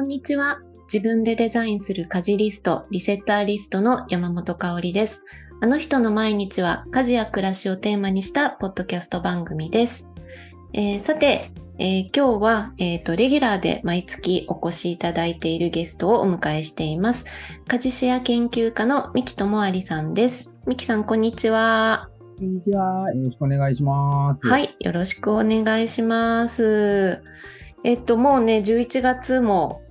こんにちは。自分でデザインする家事リスト、リセッターリストの山本香里です。あの人の毎日は家事や暮らしをテーマにしたポッドキャスト番組です。えー、さて、えー、今日は、えーと、レギュラーで毎月お越しいただいているゲストをお迎えしています。家事シェア研究家の三木智有さんです。三木さん、こんにちは。こんにちは。よろしくお願いします。はい、よろしくお願いします。えっと、もうね、11月も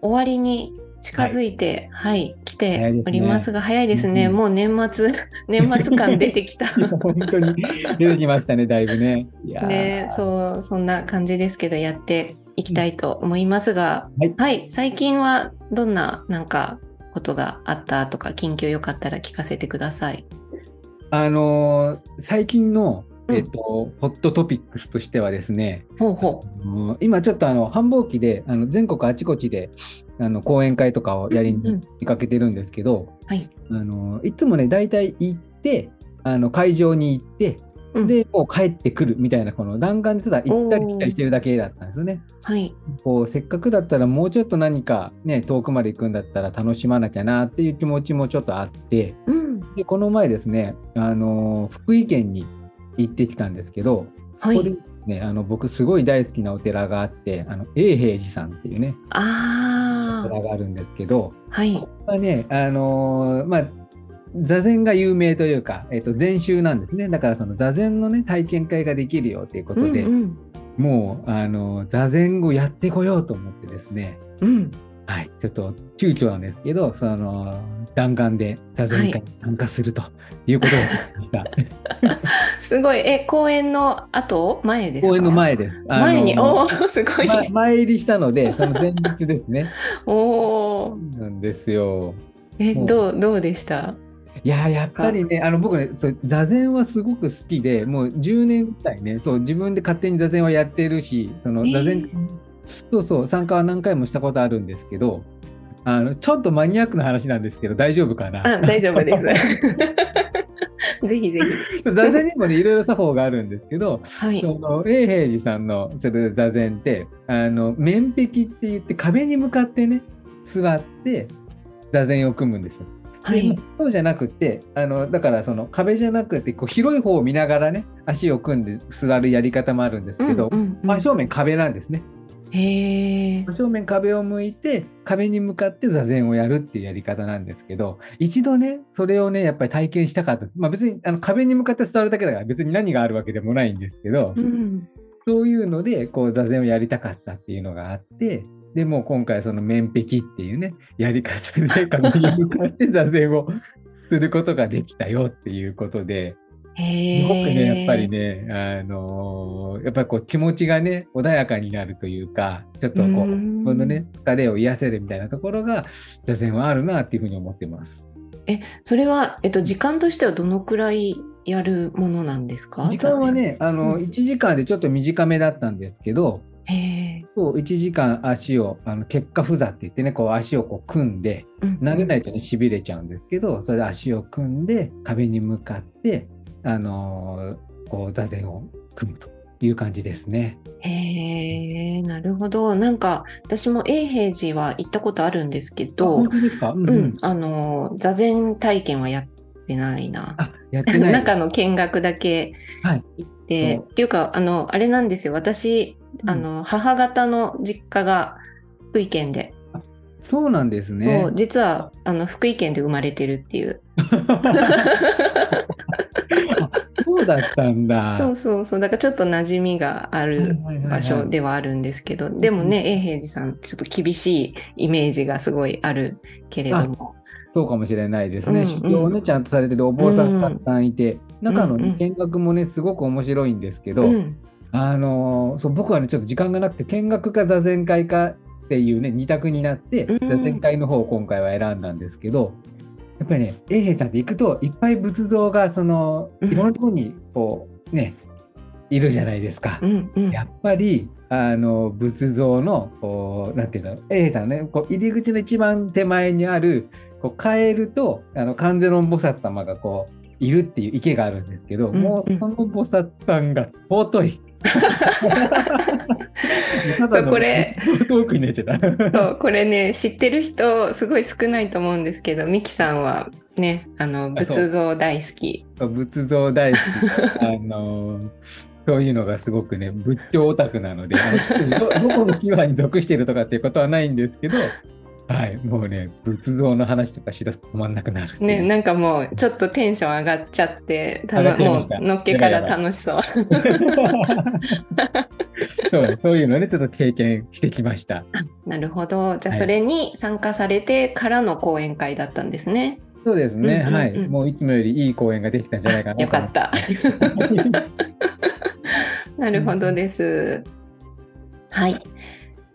終わりに近づいて、はい、はい、来ておりますが、早いですね。すねもう年末、年末感出てきた。本当に出てきましたね、だいぶね。ね、そう、そんな感じですけど、やっていきたいと思いますが、はい、はい、最近はどんな、なんか、ことがあったとか、近況よかったら聞かせてください。あのー、最近のえっ、と、ホットトピックスとしてはですね、ほうほう。今ちょっとあの繁忙期であの全国あちこちであの講演会とかをやりに出かけてるんですけど、うんうん、はい、あのいつもね大体行ってあの会場に行ってで、もう帰ってくるみたいな、この弾丸でただ行ったり来たりしてるだけだったんですよね。はい。こう、せっかくだったらもうちょっと何かね、遠くまで行くんだったら楽しまなきゃなっていう気持ちもちょっとあって、うん、で、この前ですね、あの、福井県に行ってきたんですけど、そこでね、あの僕すごい大好きなお寺があってあの永平寺さんっていうねあお寺があるんですけど、はい、ここはねあのー、まあ座禅が有名というか、えー、と禅宗なんですね。だからその座禅のね体験会ができるよということで、うんうん、もうあの座禅をやってこようと思ってですね、うん、はい、ちょっと急遽なんですけど、その弾丸で座禅会に参加するということにしました。すごい、え、公演の後？前です公演の前です。前に、おお、すごい、ま。前入りしたので、その前日ですね。おお。なんですよ。え、どう、どうでした？いややっぱりね、あの僕ねそう座禅はすごく好きで、もう10年ぐらいね、そう自分で勝手に座禅はやってるし、その座禅そうそう、参加は何回もしたことあるんですけど、あのちょっとマニアックな話なんですけど、大丈夫かな？あ大丈夫です。ぜひぜひ。座禅にもね、いろいろ作法があるんですけど、はい、その永平寺さんのそれ座禅って、あの面壁って言って壁に向かってね、座って座禅を組むんですよ。はい、そうじゃなくてあのだからその壁じゃなくてこう広い方を見ながらね足を組んで座るやり方もあるんですけど、うんうんうん、真正面壁なんですね。へ正面壁を向いて壁に向かって座禅をやるっていうやり方なんですけど一度ねそれをねやっぱり体験したかったです。まあ、別にあの壁に向かって座るだけだから別に何があるわけでもないんですけど、うん、そういうのでこう座禅をやりたかったっていうのがあってでも今回その面壁っていうねやり方で壁に向かって座禅をすることができたよっていうことで。すごくね、やっぱりね、あのー、やっぱりこう気持ちがね、穏やかになるというか、ちょっとこう、このね、疲れを癒せるみたいなところが、座禅はあるなっていうふうに思ってます。え、それは、えっと、時間としてはどのくらいやるものなんですか？時間はね、あの、うん、1時間でちょっと短めだったんですけど、そう1時間足をあの結果不座って言ってねこう足をこう組んで、うん、慣れないとねしびれちゃうんですけどそれで足を組んで壁に向かってあのこう座禅を組むという感じですね。へえ、なるほど。なんか私も永平寺は行ったことあるんですけど、本当ですか、うん、うん、あの座禅体験はやってないな。あ、やってない。中の見学だけ行って、はい、っていうかあのあれなんですよ。私、あの母方の実家が福井県で。そうなんですね。実はあの福井県で生まれてるっていう。そうだったんだ。そうそうそう。だからちょっと馴染みがある場所ではあるんですけど、でもね、永平寺さん、ちょっと厳しいイメージがすごいあるけれども。そうかもしれないですね。修行をね、ちゃんとされてるお坊さんたくさんいて、中のね、見学もね、すごく面白いんですけど、あのそう僕はね、ちょっと時間がなくて、見学か座禅会かっていうね、2択になって、座禅会の方を今回は選んだんですけど、やっぱりね、永平さんって行くと、いっぱい仏像が、その、いろんなところに、こう、ね、いるじゃないですか。うんうん、やっぱり、あの、仏像の、こう、なんていうの、永平さんね、こう入り口の一番手前にある、こう変えるとあの観世音菩薩様がこういるっていう池があるんですけど、うんうんもうその菩薩さんが尊い。そうこれ。遠くになっちゃった。そうこれね知ってる人すごい少ないと思うんですけどミキさんはねあの仏像大好き。仏像大好き。あ のーそういうのがすごくね仏教オタクなのであのどどこの宗派に属しているとかっていうことはないんですけど、はい、もうね仏像の話とかしだすと止まんなくなるねなんかもうちょっとテンション上がっちゃってた上がっのもうのっけから楽しそう。そうそういうのねちょっと経験してきました。なるほど。じゃあはいそれに参加されてからの講演会だったんですね、そうですね、はい。もういつもよりいい講演ができたんじゃないかなと。よかった。なるほどです。はい。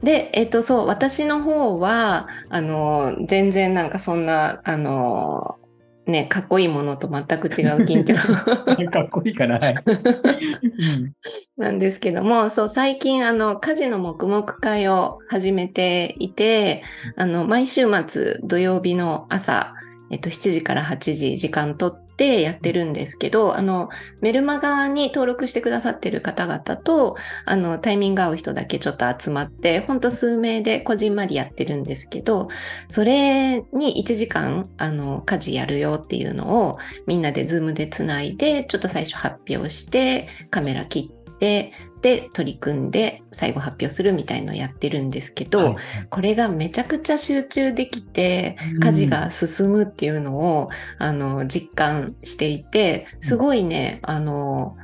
で、えっと、そう、私の方は、あの、全然なんかそんな、あの、ね、かっこいいものと全く違う近況 かっこいいかな。なんですけども、そう、最近、あの、家事の黙々会を始めていて、あの、毎週末土曜日の朝、えっと、7時から8時時間とっでやってるんですけど、あの、メルマガに登録してくださってる方々と、あの、タイミング合う人だけちょっと集まって、ほんと数名でこじんまりやってるんですけど、それに1時間、あの、家事やるよっていうのを、みんなでズームでつないで、ちょっと最初発表して、カメラ切って、で、取り組んで、最後発表するみたいのをやってるんですけど、はい。これがめちゃくちゃ集中できてうん。家事が進むっていうのを、あの実感していてすごいね、あの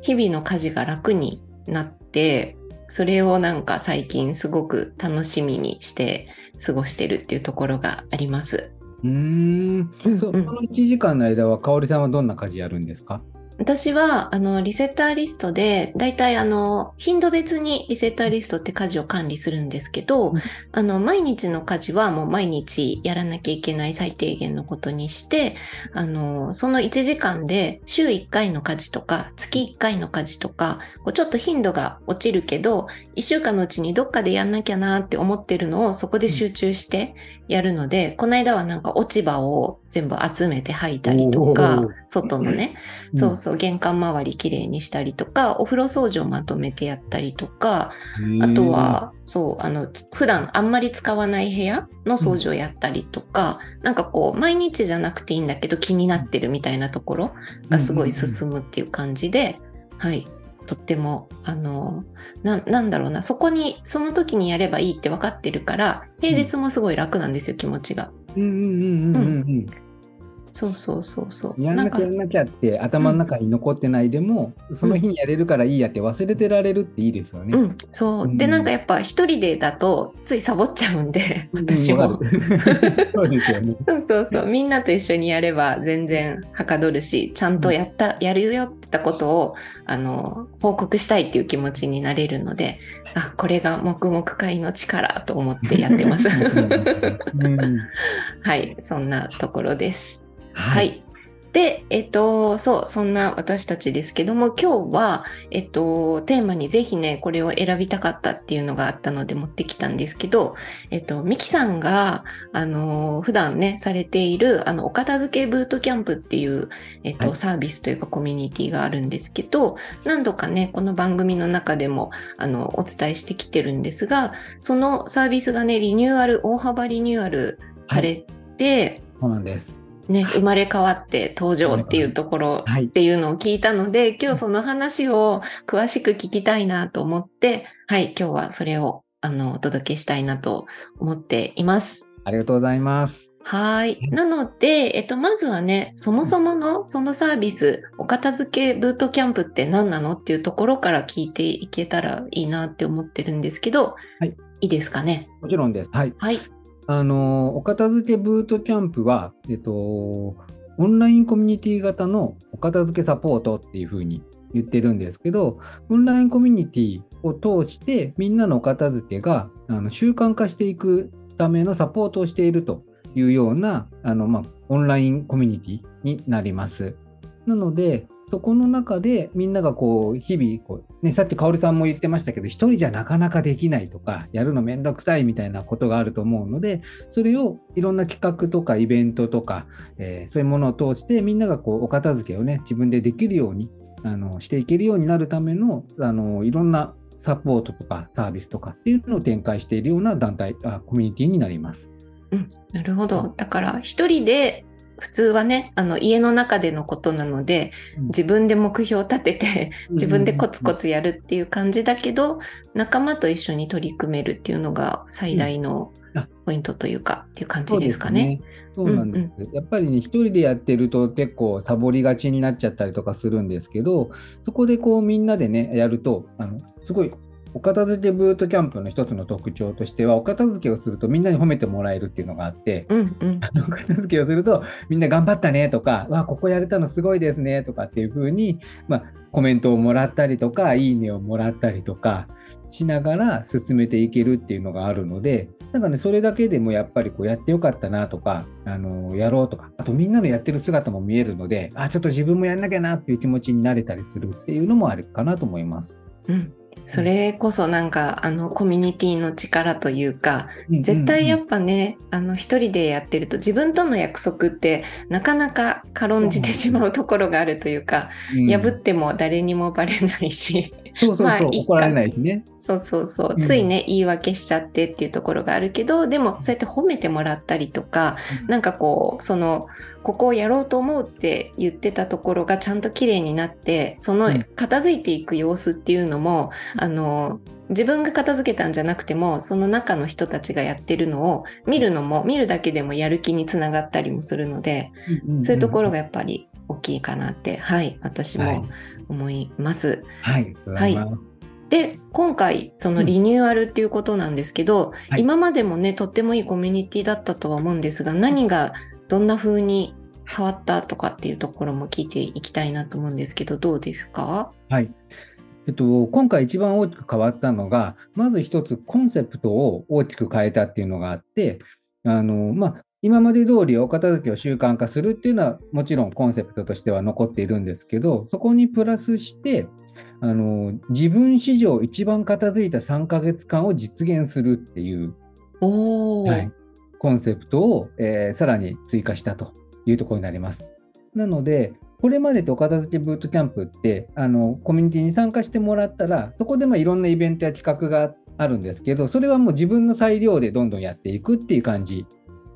日々の家事が楽になってそれをなんか最近すごく楽しみにして過ごしてるっていうところがあります。うーん。うんうん。その1時間の間は、かおりさんはどんな家事やるんですか？私はあのリセッターリストでだいたいあの頻度別にリセッターリストって家事を管理するんですけど、うん。あの毎日の家事はもう毎日やらなきゃいけない最低限のことにしてあのその1時間で週1回の家事とか月1回の家事とかこうちょっと頻度が落ちるけど1週間のうちにどっかでやんなきゃなって思ってるのをそこで集中してやるので、この間はなんか落ち葉を全部集めて吐いたりとか外のねそうそう、玄関周りきれいにしたりとか、お風呂掃除をまとめてやったりとか、あと、は、そう、あの、普段あんまり使わない部屋の掃除をやったりとか、なんかこう、毎日じゃなくていいんだけど気になってるみたいなところがすごい進むっていう感じで、はい。とっても、あの、ななんだろうな、そこに、その時にやればいいって分かってるから、平日もすごい楽なんですよ、気持ちが。うんうんうんうんうんうん。そうそうそうそう。うん。やんなきゃやんなきゃって頭の中に残ってないでも、その日にやれるからいいやって忘れてられるっていいですよね。うん、そう。で、うんなんかやっぱ一人でだとついサボっちゃうんで、私も。そうですよね。そうそうそう。みんなと一緒にやれば全然はかどるし、ちゃんとやった、やるよってたことを、あの、報告したいっていう気持ちになれるので、あ、これが黙々会の力と思ってやってます。うん はい、そんなところです。は。はいで、えっと、そう、そんな私たちですけども、今日は、えっと、テーマにぜひね、これを選びたかったっていうのがあったので持ってきたんですけど、えっと、ミキさんが、あの、普段ね、されている、あの、お片付けブートキャンプっていう、えっと、はいサービスというかコミュニティがあるんですけど、何度かね、この番組の中でも、あの、お伝えしてきてるんですが、そのサービスがね、リニューアル、大幅リニューアルされて、そうなんです。ね、生まれ変わって登場っていうところはいっ。ていうのを聞いたので、今日その話を詳しく聞きたいなと思って、はい、今日はそれをあのお届けしたいなと思っています。ありがとうございます。はい。なので、えっと、まずはね、そもそものそのサービス、お片付けブートキャンプって何なのっていうところから聞いていけたらいいなって思ってるんですけど、はい。いいですかね？もちろんです。はい。はい。あの、お片付けブートキャンプは、えっと、オンラインコミュニティ型のお片付けサポートっていうふうに言ってるんですけど、オンラインコミュニティを通して、みんなのお片付けがあの習慣化していくためのサポートをしているというような、あの、まあ、オンラインコミュニティになります。なので、そこの中でみんながこう日々こう、ね、さっき香織さんも言ってましたけど一人じゃなかなかできないとかやるのめんどくさいみたいなことがあると思うのでそれをいろんな企画とかイベントとか、えー、そういうものを通してみんながこうお片付けをね自分でできるようにあのしていけるようになるためのあのいろんなサポートとかサービスとかっていうのを展開しているような団体あコミュニティになります。うん、なるほど。だから一人で普通はねあの家の中でのことなので、自分で目標を立てて自分でコツコツやるっていう感じだけど、仲間と一緒に取り組めるっていうのが最大のポイントというか、っていう感じですかね。そうなんです。うんうん、やっぱりね、一人でやってると結構サボりがちになっちゃったりとかするんですけど、そこでこうみんなでね、やると、あのすごいお片付けブートキャンプの一つの特徴としては、お片付けをするとみんなに褒めてもらえるっていうのがあって、うんうん、お片付けをするとみんな頑張ったねとか、わ、ここやれたのすごいですねとかっていうふうに、まあ、コメントをもらったりとか、いいねをもらったりとかしながら進めていけるっていうのがあるので、なんかね、それだけでもやっぱりこうやってよかったなとか、あのやろうとか、あとみんなのやってる姿も見えるので、あ、ちょっと自分もやんなきゃなっていう気持ちになれたりするっていうのもあるかなと思います。うんそれこそなんかあのコミュニティの力というか、絶対やっぱね、あの一人でやってると自分との約束ってなかなか軽んじてしまうところがあるというか、破っても誰にもバレないしそうそうそう、まあ、怒られないしね。そうそうそう、ついね、言い訳しちゃってっていうところがあるけど、でもそうやって褒めてもらったりとか、うん、なんかこう、その、ここをやろうと思うって言ってたところがちゃんと綺麗になって、その片付いていく様子っていうのも、うん、あの、自分が片付けたんじゃなくても、その中の人たちがやってるのを見るのも、見るだけでもやる気につながったりもするので、うんうん、そういうところがやっぱり大きいかなって、はい、私も思います。はい。はい。で今回そのリニューアルっていうことなんですけど、うんはい、今までもねとってもいいコミュニティだったとは思うんですが何がどんな風に変わったとかっていうところも聞いていきたいなと思うんですけどどうですか？はいえっと、今回一番大きく変わったのが、まず一つコンセプトを大きく変えたっていうのがあって、あの、まあ、今まで通りお片付けを習慣化するっていうのはもちろんコンセプトとしては残っているんですけど、そこにプラスして、あの自分史上一番片付いた3ヶ月間を実現するっていう、はい、コンセプトを、えー、さらに追加したというところになります。なので、これまでとお片付けブートキャンプってあのコミュニティに参加してもらったらそこでまあいろんなイベントや企画があるんですけどそれはもう自分の裁量でどんどんやっていくっていう感じ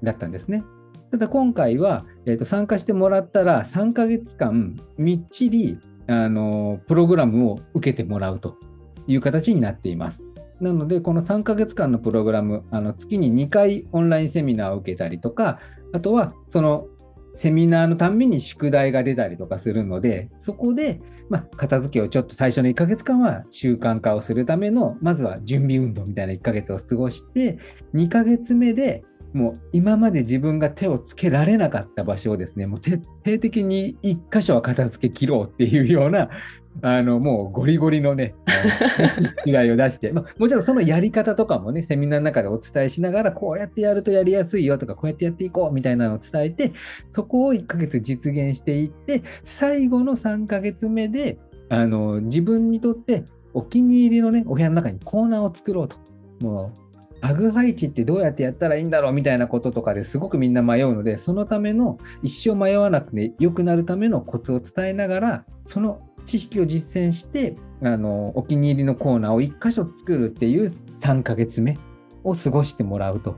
だったんですね。ただ今回は、えー、と参加してもらったら3ヶ月間みっちりあのプログラムを受けてもらうという形になっています。なので、この3ヶ月間のプログラム、あの月に2回オンラインセミナーを受けたりとか、あとはそのセミナーのために宿題が出たりとかするので、そこで、まあ、片付けをちょっと最初の1ヶ月間は習慣化をするための、まずは準備運動みたいな1ヶ月を過ごして、2ヶ月目でもう今まで自分が手をつけられなかった場所をですね、もう徹底的に一箇所は片付け切ろうっていうような、あのもうゴリゴリのね、宿題を出して、まあ、もちろんそのやり方とかもね、セミナーの中でお伝えしながら、こうやってやるとやりやすいよとか、こうやってやっていこうみたいなのを伝えて、そこを1ヶ月実現していって、最後の3ヶ月目で、あの自分にとってお気に入りのね、お部屋の中にコーナーを作ろうと。もうアグ配置ってどうやってやったらいいんだろうみたいなこととかですごくみんな迷うので、そのための一生迷わなくて良くなるためのコツを伝えながら、その知識を実践して、あのお気に入りのコーナーを1箇所作るっていう3ヶ月目を過ごしてもらうと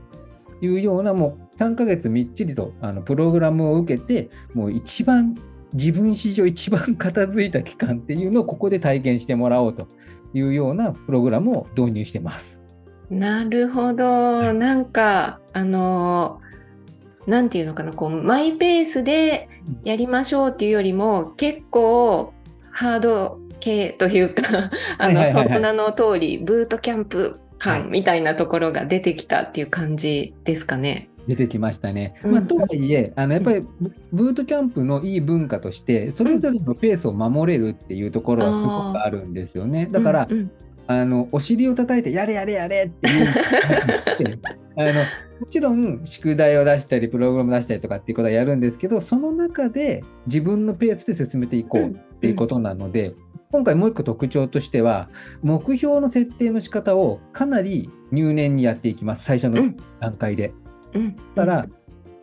いうような、もう3ヶ月みっちりとあのプログラムを受けて、もう一番自分史上一番片付いた期間っていうのをここで体験してもらおうというようなプログラムを導入してます。なるほど。なんか、あのなんていうのかな、こう、マイペースでやりましょうっていうよりも、結構、ハード系というかあの、その名の通り、ブートキャンプ感みたいなところが出てきたっていう感じですかね。出てきましたね。まあ、とはいえ、あのやっぱりブートキャンプのいい文化として、それぞれのペースを守れるっていうところはすごくあるんですよね。だから、あのお尻を叩いてやれやれやれっていう あのもちろん宿題を出したりプログラム出したりとかっていうことはやるんですけどその中で自分のペースで進めていこうっっていうことなので、今回もう一個特徴としては、目標の設定の仕方をかなり入念にやっていきます、最初の段階で。うん、だから、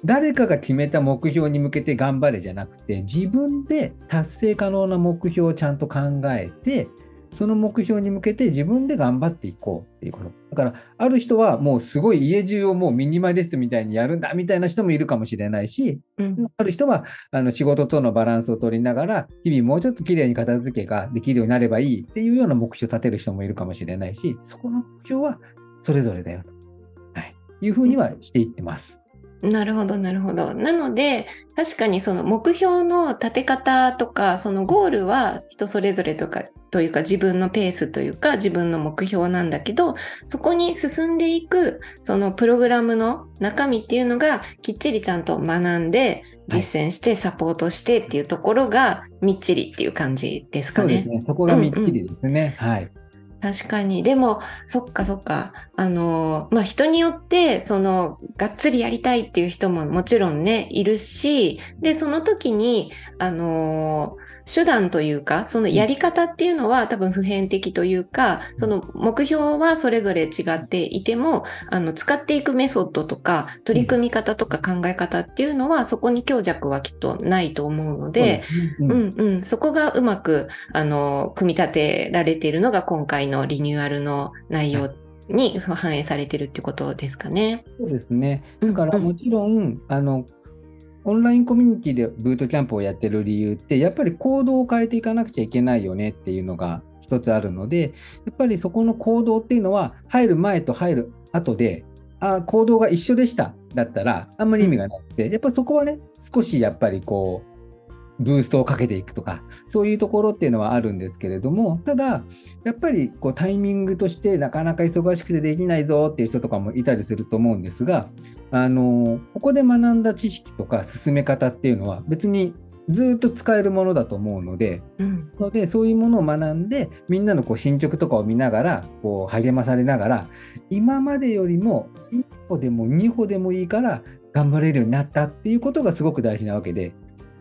誰かが決めた目標に向けて頑張れじゃなくて、自分で達成可能な目標をちゃんと考えて、その目標に向けて自分で頑張っていこうっていうこと。だから、ある人はもうすごい家中をもうミニマリストみたいにやるんだみたいな人もいるかもしれないし、うん、ある人はあの仕事とのバランスを取りながら、日々もうちょっと綺麗に片付けができるようになればいいっていうような目標を立てる人もいるかもしれないし、そこの目標はそれぞれだよと、はい、いうふうにはしていってます。なるほど、なるほど。なので、確かにその目標の立て方とか、そのゴールは人それぞれとか、というか自分のペースというか自分の目標なんだけど、そこに進んでいく、そのプログラムの中身っていうのがきっちりちゃんと学んで、実践してサポートしてっていうところがみっちりっていう感じですかね。そうですね。そこがみっちりですね。うんうん、はい。確かに。でも、そっかそっか。あの、まあ、人によって、その、がっつりやりたいっていう人ももちろんね、いるし、で、その時に、あの手段というか、そのやり方っていうのは多分普遍的というか、その目標はそれぞれ違っていても、あの、使っていくメソッドとか、取り組み方とか考え方っていうのは、そこに強弱はきっとないと思うので、うん、うんうん、そこがうまく、あの、組み立てられているのが今回のリニューアルの内容に反映されてるってことですかね。そうですね。だからもちろん、うんうん、あのオンラインコミュニティでブートキャンプをやってる理由って、やっぱり行動を変えていかなくちゃいけないよねっていうのが一つあるので、やっぱりそこの行動っていうのは、入る前と入る後で、あ行動が一緒でしただったら、あんまり意味がなくて、やっぱそこはね、少しやっぱりこう、ブーストをかけていくとか、そういうところっていうのはあるんですけれども、ただ、やっぱりこうタイミングとしてなかなか忙しくてできないぞっていう人とかもいたりすると思うんですが、あのここで学んだ知識とか進め方っていうのは別にずっと使えるものだと思うので、うん、のでそういうものを学んでみんなのこう進捗とかを見ながらこう励まされながら今までよりも1歩でも2歩でもいいから頑張れるようになったっていうことがすごく大事なわけで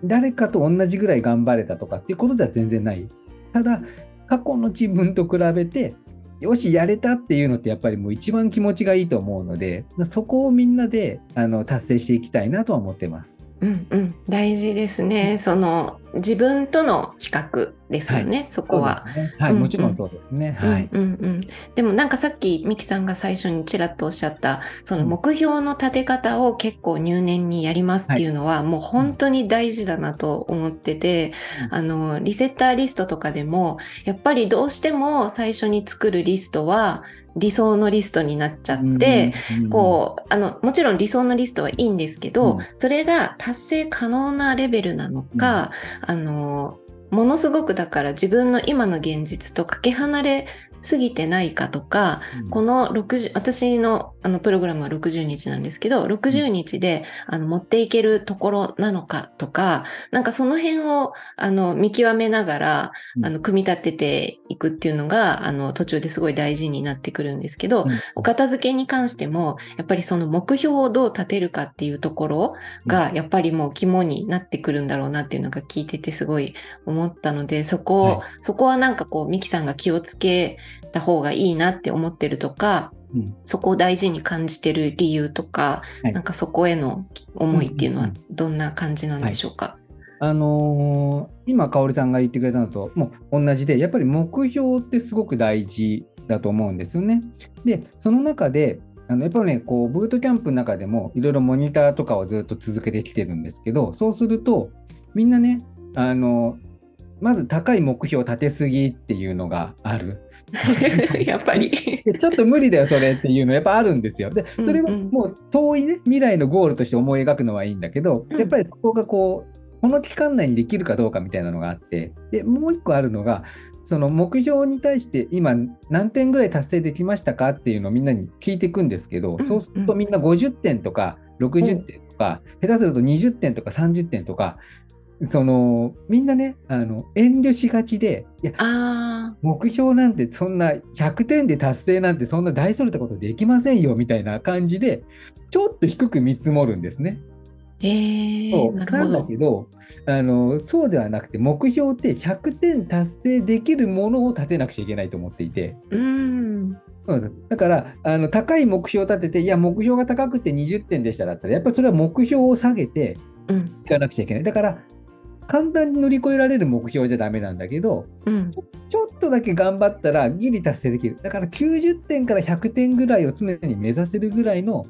誰かと同じぐらい頑張れたとかっていうことでは全然ない。ただ、過去の自分と比べて、よし、やれたっていうのってやっぱりもう一番気持ちがいいと思うので、そこをみんなであの達成していきたいなとは思ってます。うんうん、大事ですね。その自分との比較ですよね、はい、そこは。ね、はい、うんうん、もちろんそうですね。はい、うんうん。でもなんかさっきミキさんが最初にちらっとおっしゃったその目標の立て方を結構入念にやりますっていうのは、はい、もう本当に大事だなと思ってて、うん、あのリセッターリストとかでもやっぱりどうしても最初に作るリストは理想のリストになっちゃって、うん、こう、あの、もちろん理想のリストはいいんですけど、うん、それが達成可能なレベルなのか、うん、あの、ものすごくだから自分の今の現実とかけ離れ過ぎてないかとか、うん、この60、私のあのプログラムは60日なんですけど、60日であの持っていけるところなのかとか、なんかその辺をあの見極めながら、あの組み立てていくっていうのが、あの途中ですごい大事になってくるんですけど、うん、お片付けに関しても、やっぱりその目標をどう立てるかっていうところが、やっぱりもう肝になってくるんだろうなっていうのが聞いててすごい思ったので、そこ、はい、そこはなんかこう、ミキさんが気をつけた方がいいなって思ってるとか、うん、そこを大事に感じてる理由とか、はい、なんかそこへの思いっていうのはどんな感じなんでしょうか、あのー、今、かおりさんが言ってくれたのともう同じで、やっぱり目標ってすごく大事だと思うんですよね。で、その中で、あのやっぱりね、こう、ブートキャンプの中でもいろいろモニターとかをずっと続けてきてるんですけど、そうすると、みんなね、あの、まず高い目標を立てすぎっていうのがある。やっぱり。ちょっと無理だよ、それっていうのやっぱあるんですよ。で、それはもう遠いね、未来のゴールとして思い描くのはいいんだけど、やっぱりそこがこう、この期間内にできるかどうかみたいなのがあって、で、もう一個あるのが、その目標に対して今何点ぐらい達成できましたかっていうのをみんなに聞いていくんですけど、そうするとみんな50点とか60点とか、下手すると20点とか30点とか、そのみんなねあの遠慮しがちでいや目標なんてそんな100点で達成なんてそんな大それたことできませんよみたいな感じでちょっと低く見積もるんですね。へえそうなんだけどあの、そうではなくて、目標って100点達成できるものを立てなくちゃいけないと思っていて、うん。だからあの、高い目標を立てて、いや、目標が高くて20点でしただったら、やっぱりそれは目標を下げてうん。いかなくちゃいけない。だから、簡単に乗り越えられる目標じゃダメなんだけど、うん。ちょっとだけ頑張ったらギリ達成できる。だから90点から100点ぐらいを常に目指せるぐらいの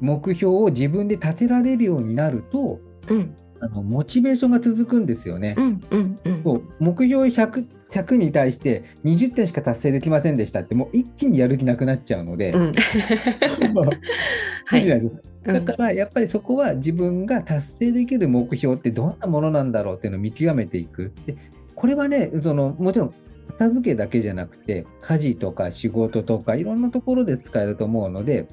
目標を自分で立てられるようになると、うん。あのモチベーションが続くんですよね。うん。うん。うん。そう目標 100, 100に対して20点しか達成できませんでしたって、もう一気にやる気なくなっちゃうので、うん。はい。だからやっぱりそこは自分が達成できる目標ってどんなものなんだろうっていうのを見極めていく。でこれはねそのもちろん片付けだけじゃなくて家事とか仕事とかいろんなところで使えると思うので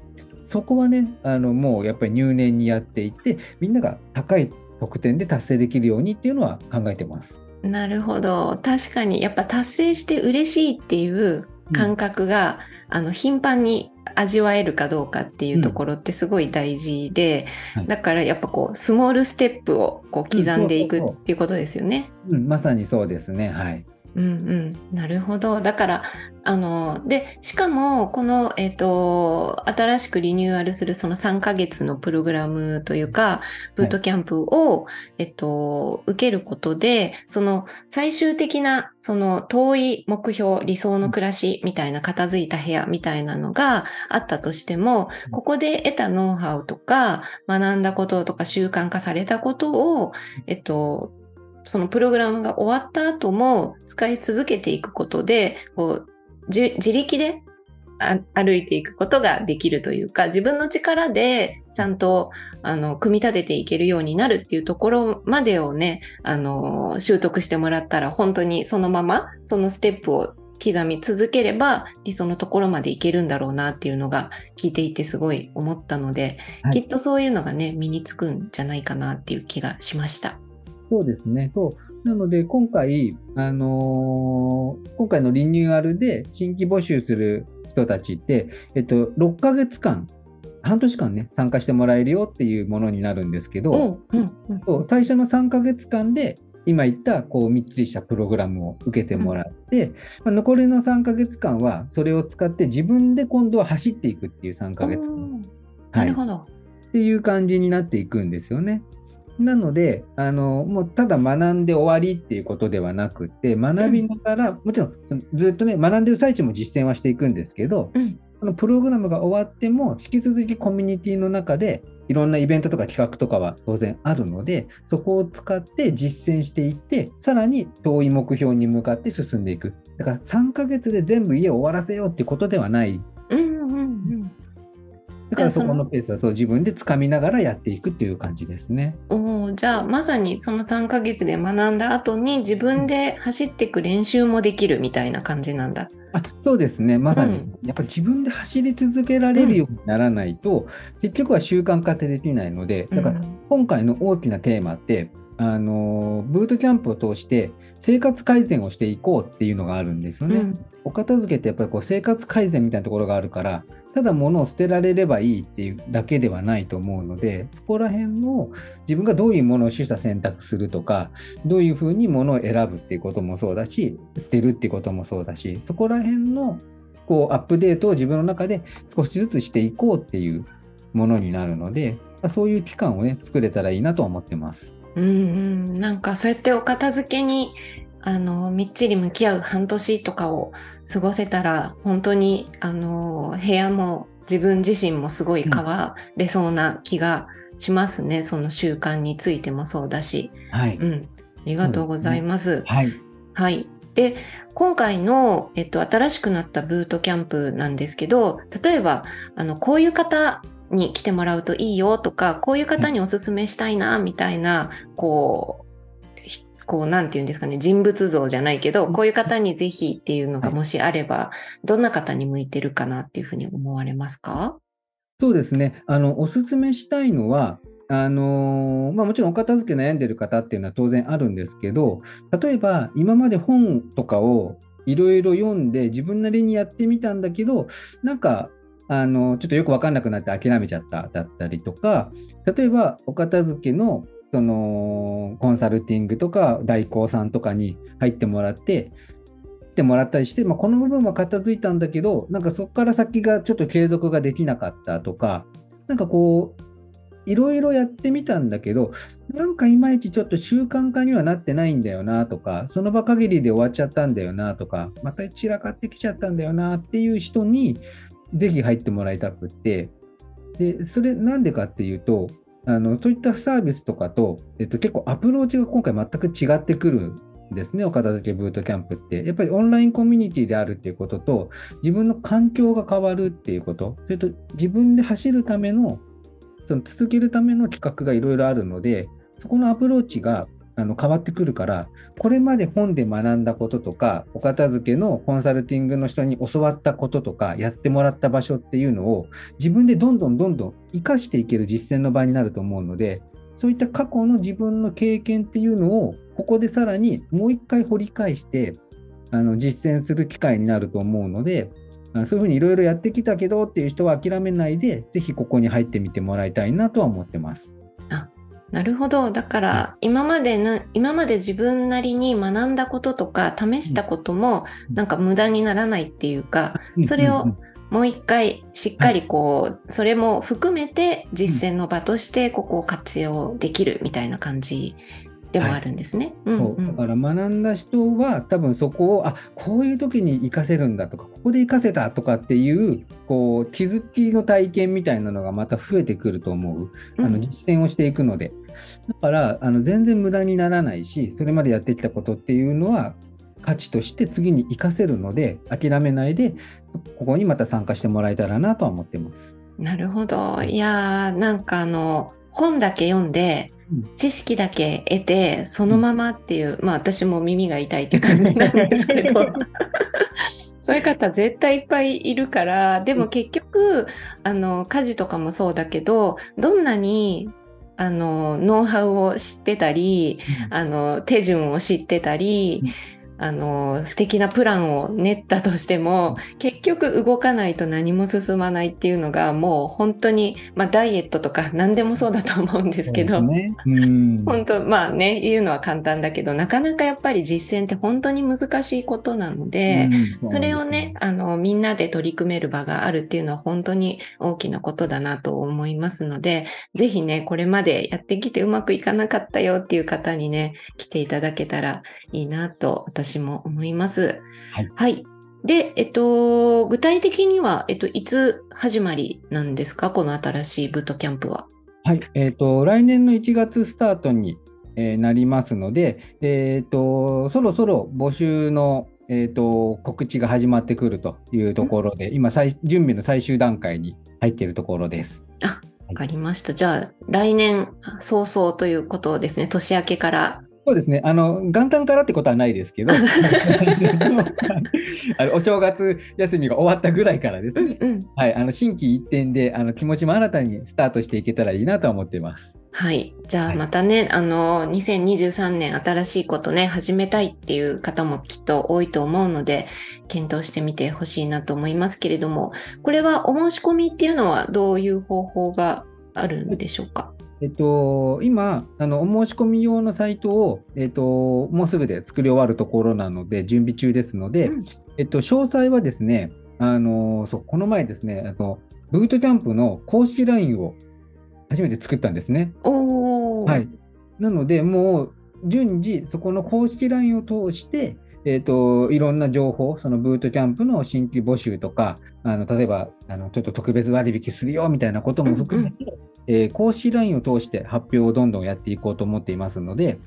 そこはねあのもうやっぱり入念にやっていってみんなが高い得点で達成できるようにっていうのは考えてます。なるほど。確かに、やっぱ達成して嬉しいっていう感覚が、あの頻繁に味わえるかどうかっていうところってすごい大事で、はいだからやっぱこうスモールステップをこう刻んでいくっていうことですよね。うん、まさにそうですね。はい。うんうん、なるほど。だから、あの、で、しかも、この、えっ、と、新しくリニューアルするその3ヶ月のプログラムというか、ブートキャンプを、えっと、受けることで、その最終的な、その遠い目標、理想の暮らしみたいな片付いた部屋みたいなのがあったとしても、ここで得たノウハウとか、学んだこととか習慣化されたことを、えっと、そのプログラムが終わった後も使い続けていくことで、こうじ自力であ歩いていくことができるというか、自分の力でちゃんとあの組み立てていけるようになるっていうところまでをね、あの習得してもらったら本当にそのままそのステップを刻み続ければ理想のところまでいけるんだろうなっていうのが聞いていてすごい思ったので、はいきっとそういうのがね身につくんじゃないかなっていう気がしました。そうですね。そう。なので、今回、あのー今回のリニューアルで新規募集する人たちって、えっと、6ヶ月間、半年間ね、参加してもらえるよっていうものになるんですけど、うんうんうんそう最初の3ヶ月間で、今言ったこうみっちりしたプログラムを受けてもらって、まあ残りの3ヶ月間はそれを使って自分で今度は走っていくっていう3ヶ月間、うんはないるほど。っていう感じになっていくんですよね。なので、あのもうただ学んで終わりっていうことではなくて、学びながら、もちろんずっとね、学んでる最中も実践はしていくんですけど、うんそのプログラムが終わっても、引き続きコミュニティの中で、いろんなイベントとか企画とかは当然あるので、そこを使って実践していって、さらに遠い目標に向かって進んでいく。だから3ヶ月で全部家を終わらせようってことではない。うんうんうん。だからそこののペースはそう自分で掴みながらやっていくっていう感じですね。おーじゃあまさにその3ヶ月で学んだ後に自分で走っていく練習もできるみたいな感じなんだ。あそうですね、まさに、うんやっぱ自分で走り続けられるようにならないと、結局は習慣化ってできないので、だからうん今回の大きなテーマって、あのブートキャンプを通して生活改善をしていこうっていうのがあるんですよね。うんお片付けってやっぱりこう生活改善みたいなところがあるから、ただ物を捨てられればいいっていうだけではないと思うので、そこら辺の自分がどういうものを取捨選択するとか、どういうふうに物を選ぶっていうこともそうだし、捨てるっていうこともそうだし、そこら辺のこうアップデートを自分の中で少しずつしていこうっていうものになるので、そういう期間をね、作れたらいいなと思ってます。うんうん、なんかそうやってお片付けにあのみっちり向き合う半年とかを過ごせたら本当にあの部屋も自分自身もすごい変われそうな気がしますね、その習慣についてもそうだし。はい。うん、ありがとうございます。はい。はい。で、今回の、えっと、新しくなったブートキャンプなんですけど、例えば、あの、こういう方に来てもらうといいよとか、こういう方におすすめしたいな、みたいな、こう、ひこう、なんていうんですかね、人物像じゃないけど、こういう方にぜひっていうのがはい。もしあれば、どんな方に向いてるかなっていうふうに思われますか？そうですね。あの、おすすめしたいのは、あのーまあ、もちろんお片付け悩んでる方っていうのは当然あるんですけど、例えば今まで本とかをいろいろ読んで自分なりにやってみたんだけど、なんかあのちょっとよく分かんなくなって諦めちゃっただったりとか、例えばお片付けのそのコンサルティングとか代行さんとかに入ってもらって、てもらったりして、まあ、この部分は片付いたんだけど、なんかそこから先がちょっと継続ができなかったとか、なんかこう、いろいろやってみたんだけど、なんかいまいちちょっと習慣化にはなってないんだよなとか、その場限りで終わっちゃったんだよなとか、また散らかってきちゃったんだよなっていう人に、ぜひ入ってもらいたくって、で、それなんでかっていうと、あのそういったサービスとかと、えっと、結構アプローチが今回全く違ってくるんですね、お片付けブートキャンプって。やっぱりオンラインコミュニティであるっていうことと、自分の環境が変わるっていうこと、それと自分で走るためのその続けるための企画がいろいろあるので、そこのアプローチがあの変わってくるから、これまで本で学んだこととか、お片付けのコンサルティングの人に教わったこととか、やってもらった場所っていうのを、自分でどんどんどんどん活かしていける実践の場になると思うので、そういった過去の自分の経験っていうのを、ここでさらにもう一回掘り返して、あの実践する機会になると思うので、そういうふうにいろいろやってきたけどっていう人は諦めないで、ぜひここに入ってみてもらいたいなとは思ってます。あなるほど。だから今までな、今まで自分なりに学んだこととか試したこともなんか無駄にならないっていうか、それをもう一回しっかりこう、それも含めて実践の場としてここを活用できるみたいな感じでもあるんですね。はい。うんう。ん、だから学んだ人は多分そこをあこういう時に活かせるんだとかここで活かせたとかっていうこう気づきの体験みたいなのがまた増えてくると思う。あの実践をしていくので、だからあの全然無駄にならないしそれまでやってきたことっていうのは価値として次に活かせるので諦めないでここにまた参加してもらえたらなとは思ってます。なるほど。いやーなんかあの本だけ読んで知識だけ得てそのままっていう、まあ私も耳が痛いって感じなんですけど。そういう方絶対いっぱいいるからでも結局あの家事とかもそうだけどどんなにあのノウハウを知ってたり、あの手順を知ってたり、あの素敵なプランを練ったとしても結局動かないと何も進まないっていうのがもう本当に、まあ、ダイエットとか何でもそうだと思うんですけど、ね、本当まあね言うのは簡単だけどなかなかやっぱり実践って本当に難しいことなので、うん、それをねあのみんなで取り組める場があるっていうのは本当に大きなことだなと思いますのでぜひねこれまでやってきてうまくいかなかったよっていう方にね来ていただけたらいいなと私私も思います。はい。はい。で、えっと、具体的には、えっと、いつ始まりなんですか？この新しいブートキャンプは。はい。えっと、来年の1月スタートに、えー、なりますので、えっと、そろそろ募集のえーと、告知が始まってくるというところで、今最、準備の最終段階に入っているところです。あわかりました。じゃあ、来年早々ということですね、年明けからそうですね。あの、元旦からってことはないですけど、あのお正月休みが終わったぐらいからですね、うんうん、はい、あの新規一点であの気持ちも新たにスタートしていけたらいいなと思っています。はい。じゃあまたね、はい、あの、2023年新しいことね、始めたいっていう方もきっと多いと思うので、検討してみてほしいなと思いますけれども、これはお申し込みっていうのはどういう方法があるんでしょうか？えっと、今、あのお申し込み用のサイトを、えっと、もうすぐで作り終わるところなので、準備中ですので、うん、えっと、詳細はですね、あのそうこの前ですねあの、ブートキャンプの公式 LINE を初めて作ったんですね。はい、なので、もう順次、そこの公式 LINE を通して、えーと、いろんな情報、そのブートキャンプの新規募集とか、あの例えばあのちょっと特別割引するよみたいなことも含めて、うんうん、えー、公式 LINE を通して発表をどんどんやっていこうと思っていますので、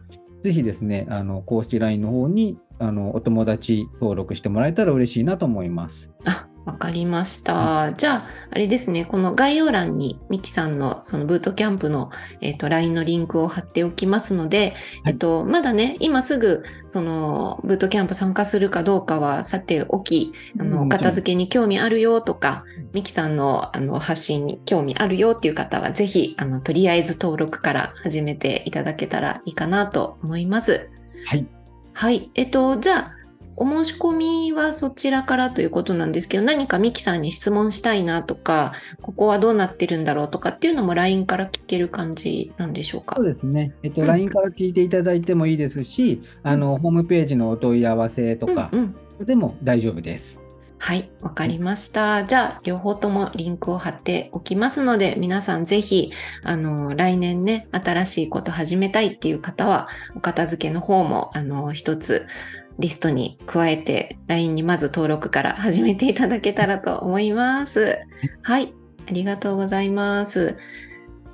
ぜひですね、あの公式 LINE の方にあのお友達登録してもらえたら嬉しいなと思います。あわかりました。じゃあ、あれですね、この概要欄にミキさんのそのブートキャンプの、えーと、LINE のリンクを貼っておきますので、はい、えっと、まだね、今すぐそのブートキャンプ参加するかどうかはさておき、あの片付けに興味あるよとか、ミキさんのあの発信に興味あるよっていう方は、ぜひあのとりあえず登録から始めていただけたらいいかなと思います。はい。はい。えっと、じゃあ、お申し込みはそちらからということなんですけど、何かミキさんに質問したいなとか、ここはどうなってるんだろうとかっていうのも LINE から聞ける感じなんでしょうか？そうですね。えっと、うん LINE から聞いていただいてもいいですし、あの、ホームページのお問い合わせとかうんうんでも大丈夫です。はい、わかりました。じゃあ、両方ともリンクを貼っておきますので、皆さんぜひ、あの、来年ね、新しいこと始めたいっていう方は、お片付けの方も、あの、一つ、リストに加えて、LINE にまず登録から始めていただけたらと思います。はい、ありがとうございます。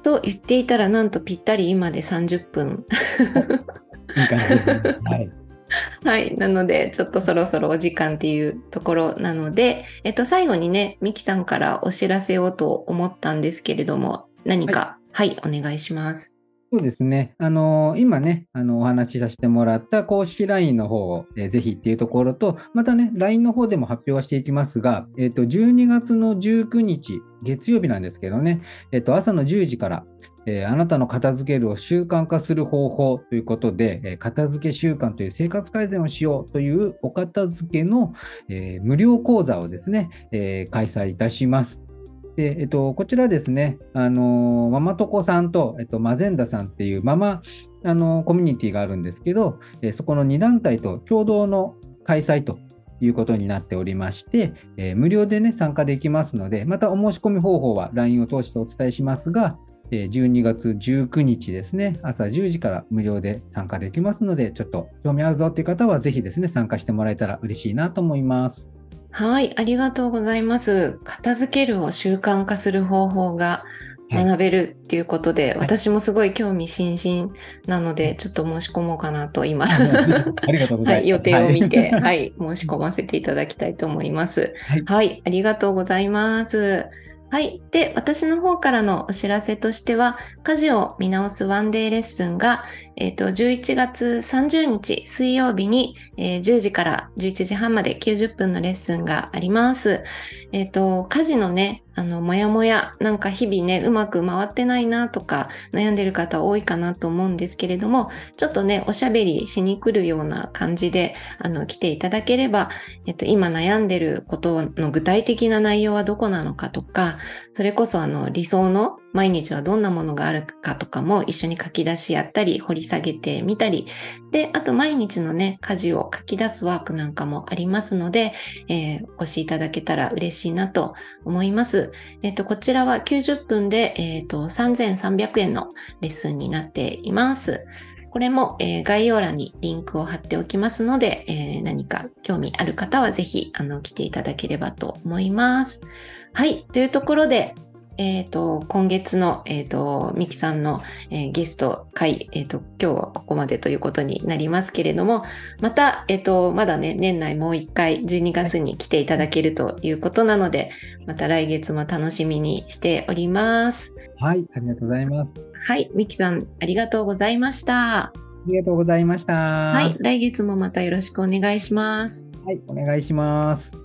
と言っていたら、なんとぴったり今で30分。はい。はい。なので、ちょっとそろそろお時間っていうところなので、えっと、最後にね、ミキさんからお知らせをと思ったんですけれども、何か、はい、お願いします。そうですね。あの今ね、あのお話しさせてもらった公式 LINE の方を、えーぜひっていうところと、またね、LINE の方でも発表はしていきますが、えっ、と、12月の19日、月曜日なんですけどね、えっ、と、朝の10時から、えーあなたの片付けるを習慣化する方法ということで、えー片付け習慣という生活改善をしようというお片付けの、えー無料講座をですね、え開催いたします。で、えっと、こちらですね、あのママトコさんと、えっと、マゼンダさんっていうママ、あのコミュニティがあるんですけど、えそこの2団体と共同の開催ということになっておりまして、えー無料でね、参加できますので、またお申し込み方法は LINE を通してお伝えしますが、えー12月19日ですね、朝10時から無料で参加できますので、ちょっと興味あるぞっていう方は、ぜひですね、参加してもらえたら嬉しいなと思います。はい、ありがとうございます。片付けるを習慣化する方法がはい学べるっていうことで、い私もすごい興味津々なので、ちょっと申し込もうかなと今、ありがとうございます。はい、予定を見て、ははいい、申し込ませていただきたいと思います。はいはい、ありがとうございます。はい。で、私の方からのお知らせとしては、家事を見直すワンデーレッスンが、えっ、と、11月30日水曜日に、えー10時から11時半まで90分のレッスンがあります。えっ、と、家事のね、あの、もやもや、なんか日々ね、うまく回ってないなとか、悩んでる方多いかなと思うんですけれども、ちょっとね、おしゃべりしに来るような感じで、あの、来ていただければ、えっと、今悩んでることの具体的な内容はどこなのかとか、それこそあの理想の毎日はどんなものがあるかとかも一緒に書き出しやったり掘り下げてみたり、で、あと毎日のね、家事を書き出すワークなんかもありますので、えーお越しいただけたら嬉しいなと思います。えっ、と、こちらは90分で、えっ、と、3300円のレッスンになっています。これも、えー概要欄にリンクを貼っておきますので、えー何か興味ある方はぜひあの来ていただければと思います。はい。というところで、えっ、と、今月の、えっ、と、ミキさんの、えーゲスト会、えっ、と、今日はここまでということになりますけれども、また、えっ、と、まだね、年内もう一回、12月に来ていただけるということなので、また来月も楽しみにしております。はい、ありがとうございます。はい。ミキさん、ありがとうございました。ありがとうございました。は。はい来月もまたよろしくお願いします。はい、お願いします。